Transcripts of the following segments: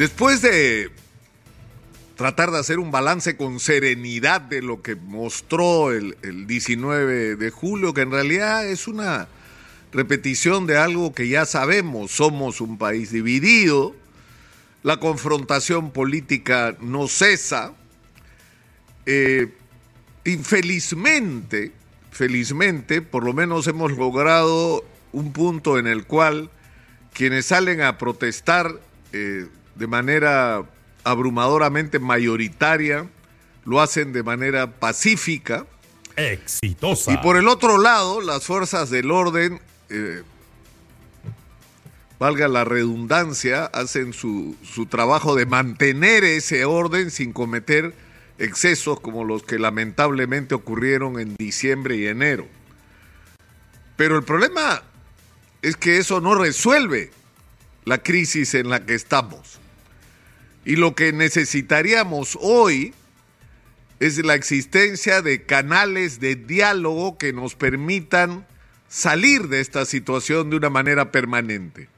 Después de tratar de hacer un balance con serenidad de lo que mostró el, el 19 de julio, que en realidad es una repetición de algo que ya sabemos, somos un país dividido, la confrontación política no cesa, eh, infelizmente, felizmente, por lo menos hemos logrado un punto en el cual quienes salen a protestar eh, de manera abrumadoramente mayoritaria lo hacen de manera pacífica. Exitosa. Y por el otro lado, las fuerzas del orden, eh, valga la redundancia, hacen su, su trabajo de mantener ese orden sin cometer excesos como los que lamentablemente ocurrieron en diciembre y enero. Pero el problema es que eso no resuelve la crisis en la que estamos. Y lo que necesitaríamos hoy es la existencia de canales de diálogo que nos permitan salir de esta situación de una manera permanente.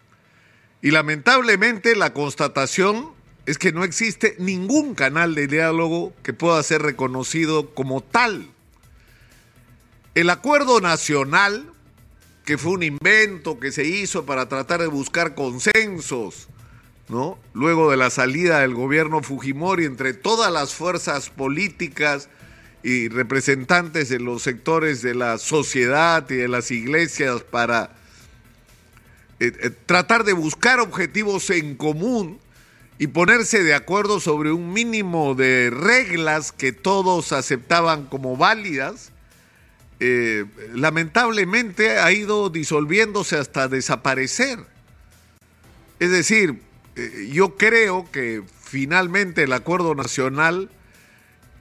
Y lamentablemente la constatación es que no existe ningún canal de diálogo que pueda ser reconocido como tal. El acuerdo nacional, que fue un invento que se hizo para tratar de buscar consensos, ¿no? Luego de la salida del gobierno Fujimori entre todas las fuerzas políticas y representantes de los sectores de la sociedad y de las iglesias para eh, eh, tratar de buscar objetivos en común y ponerse de acuerdo sobre un mínimo de reglas que todos aceptaban como válidas, eh, lamentablemente ha ido disolviéndose hasta desaparecer. Es decir, eh, yo creo que finalmente el acuerdo nacional,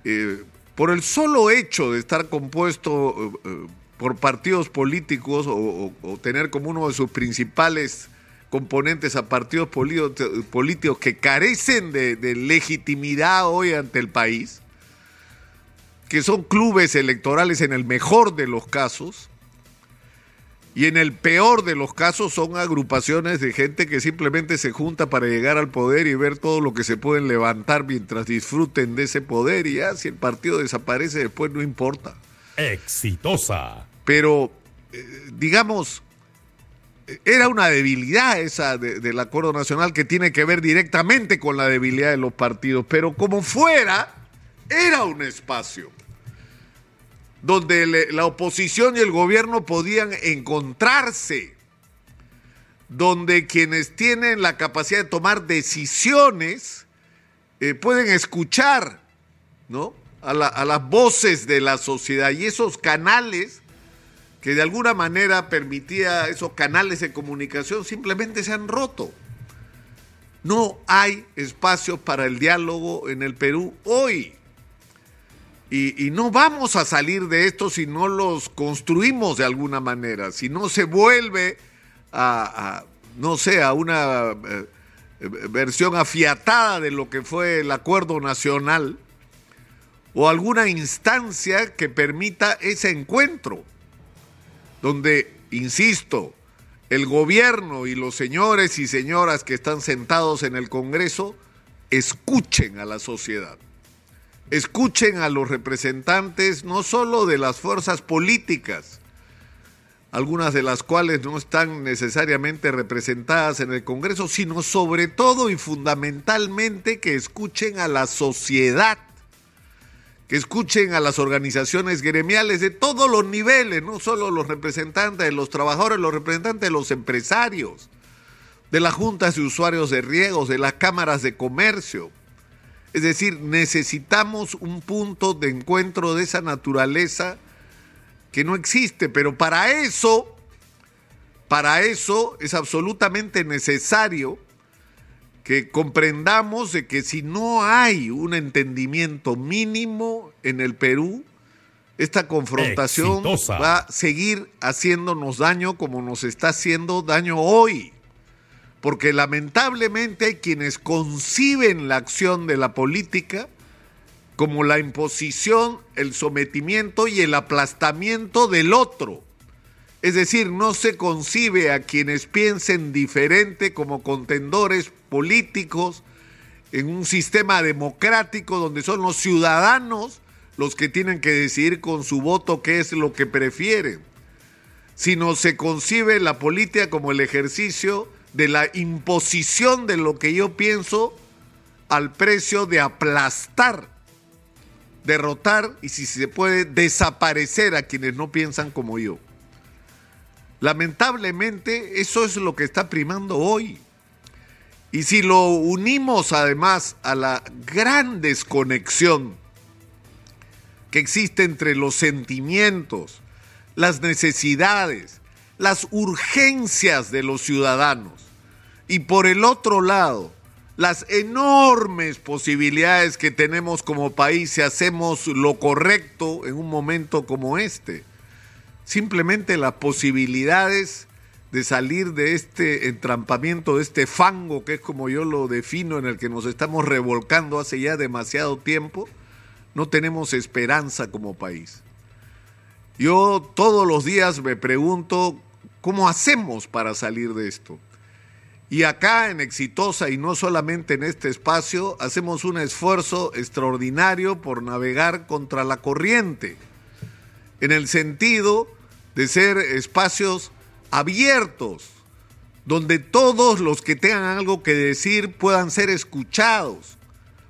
eh, por el solo hecho de estar compuesto eh, por partidos políticos o, tener como uno de sus principales componentes a partidos políticos que carecen de legitimidad hoy ante el país, que son clubes electorales en el mejor de los casos, y en el peor de los casos son agrupaciones de gente que simplemente se junta para llegar al poder y ver todo lo que se pueden levantar mientras disfruten de ese poder y ya si el partido desaparece después no importa. Exitosa. Pero, eh, digamos, era una debilidad esa de, del acuerdo nacional que tiene que ver directamente con la debilidad de los partidos, pero como fuera, era un espacio donde le, la oposición y el gobierno podían encontrarse, donde quienes tienen la capacidad de tomar decisiones eh, pueden escuchar ¿no? a, a las voces de la sociedad y esos canales que de alguna manera permitía esos canales de comunicación simplemente se han roto. No hay espacio para el diálogo en el Perú hoy. Y, no vamos a salir de esto si no los construimos de alguna manera, si no se vuelve a, no sé, a una eh, versión afiatada de lo que fue el acuerdo nacional o alguna instancia que permita ese encuentro, donde, insisto, el gobierno y los señores y señoras que están sentados en el Congreso escuchen a la sociedad escuchen a los representantes no solo de las fuerzas políticas, algunas de las cuales no están necesariamente representadas en el Congreso, sino sobre todo y fundamentalmente que escuchen a la sociedad, que escuchen a las organizaciones gremiales de todos los niveles, no solo los representantes de los trabajadores, los representantes de los empresarios, de las juntas de usuarios de riegos, de las cámaras de comercio, es decir, necesitamos un punto de encuentro de esa naturaleza que no existe, pero para eso, para eso es absolutamente necesario que comprendamos de que si no hay un entendimiento mínimo en el Perú, esta confrontación Exitosa. va a seguir haciéndonos daño como nos está haciendo daño hoy porque lamentablemente hay quienes conciben la acción de la política como la imposición, el sometimiento y el aplastamiento del otro. Es decir, no se concibe a quienes piensen diferente como contendores políticos en un sistema democrático donde son los ciudadanos los que tienen que decidir con su voto qué es lo que prefieren, sino se concibe la política como el ejercicio de la imposición de lo que yo pienso al precio de aplastar, derrotar y si se puede desaparecer a quienes no piensan como yo. Lamentablemente eso es lo que está primando hoy. Y si lo unimos además a la gran desconexión que existe entre los sentimientos, las necesidades, las urgencias de los ciudadanos y por el otro lado, las enormes posibilidades que tenemos como país si hacemos lo correcto en un momento como este. Simplemente las posibilidades de salir de este entrampamiento, de este fango, que es como yo lo defino, en el que nos estamos revolcando hace ya demasiado tiempo, no tenemos esperanza como país. Yo todos los días me pregunto, ¿cómo hacemos para salir de esto? Y acá en Exitosa, y no solamente en este espacio, hacemos un esfuerzo extraordinario por navegar contra la corriente, en el sentido de ser espacios abiertos, donde todos los que tengan algo que decir puedan ser escuchados,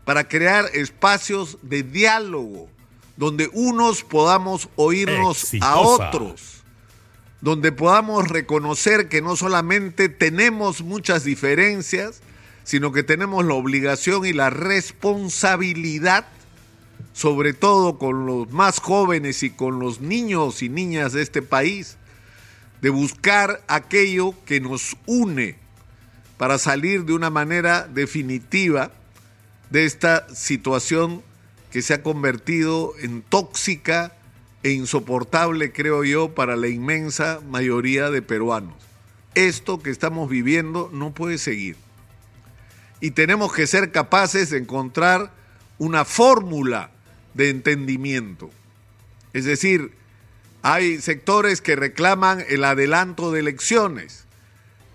para crear espacios de diálogo, donde unos podamos oírnos Exitosa. a otros, donde podamos reconocer que no solamente tenemos muchas diferencias, sino que tenemos la obligación y la responsabilidad, sobre todo con los más jóvenes y con los niños y niñas de este país, de buscar aquello que nos une para salir de una manera definitiva de esta situación que se ha convertido en tóxica e insoportable, creo yo, para la inmensa mayoría de peruanos. Esto que estamos viviendo no puede seguir. Y tenemos que ser capaces de encontrar una fórmula de entendimiento. Es decir, hay sectores que reclaman el adelanto de elecciones,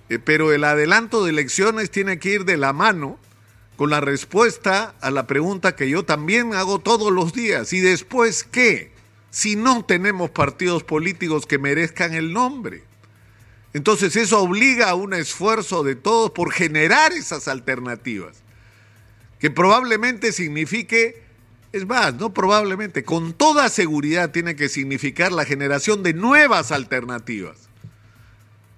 eh, pero el adelanto de elecciones tiene que ir de la mano con la respuesta a la pregunta que yo también hago todos los días. ¿Y después qué? Si no tenemos partidos políticos que merezcan el nombre. Entonces eso obliga a un esfuerzo de todos por generar esas alternativas, que probablemente signifique, es más, no probablemente, con toda seguridad tiene que significar la generación de nuevas alternativas,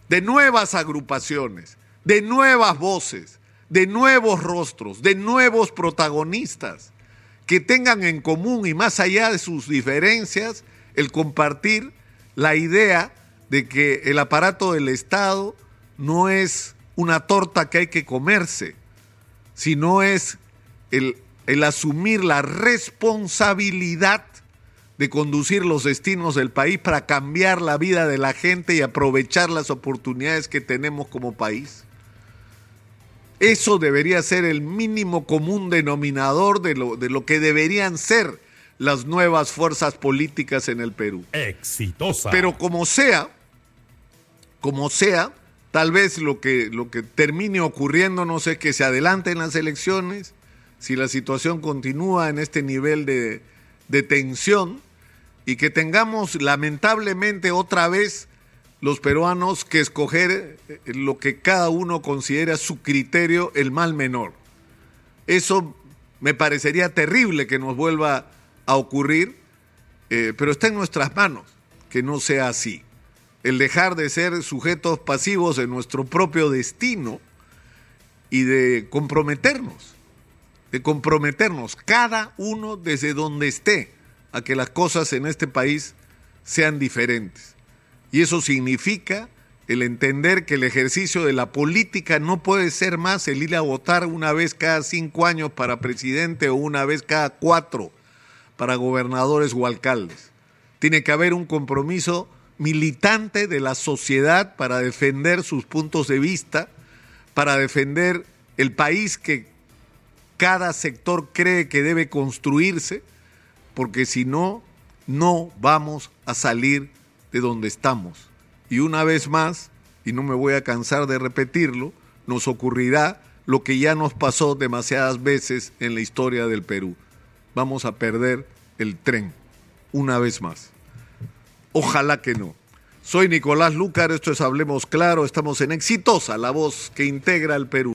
de nuevas agrupaciones, de nuevas voces, de nuevos rostros, de nuevos protagonistas, que tengan en común y más allá de sus diferencias, el compartir la idea de que el aparato del Estado no es una torta que hay que comerse, sino es el, asumir la responsabilidad de conducir los destinos del país para cambiar la vida de la gente y aprovechar las oportunidades que tenemos como país. Eso debería ser el mínimo común denominador de lo, de lo que deberían ser las nuevas fuerzas políticas en el Perú. Exitosa. Pero como sea, como sea, tal vez lo que, lo que termine ocurriendo, no sé, que se adelanten las elecciones, si la situación continúa en este nivel de, de tensión y que tengamos lamentablemente otra vez los peruanos que escoger eh, lo que cada uno considera su criterio el mal menor. Eso me parecería terrible que nos vuelva a ocurrir, eh, pero está en nuestras manos que no sea así. El dejar de ser sujetos pasivos de nuestro propio destino y de comprometernos, de comprometernos cada uno desde donde esté a que las cosas en este país sean diferentes. Y eso significa el entender que el ejercicio de la política no puede ser más el ir a votar una vez cada cinco años para presidente o una vez cada cuatro para gobernadores o alcaldes. Tiene que haber un compromiso militante de la sociedad para defender sus puntos de vista, para defender el país que cada sector cree que debe construirse, porque si no, no vamos a salir de donde estamos. Y una vez más, y no me voy a cansar de repetirlo, nos ocurrirá lo que ya nos pasó demasiadas veces en la historia del Perú. Vamos a perder el tren una vez más. Ojalá que no. Soy Nicolás Lucar, esto es Hablemos Claro, estamos en Exitosa, la voz que integra el Perú.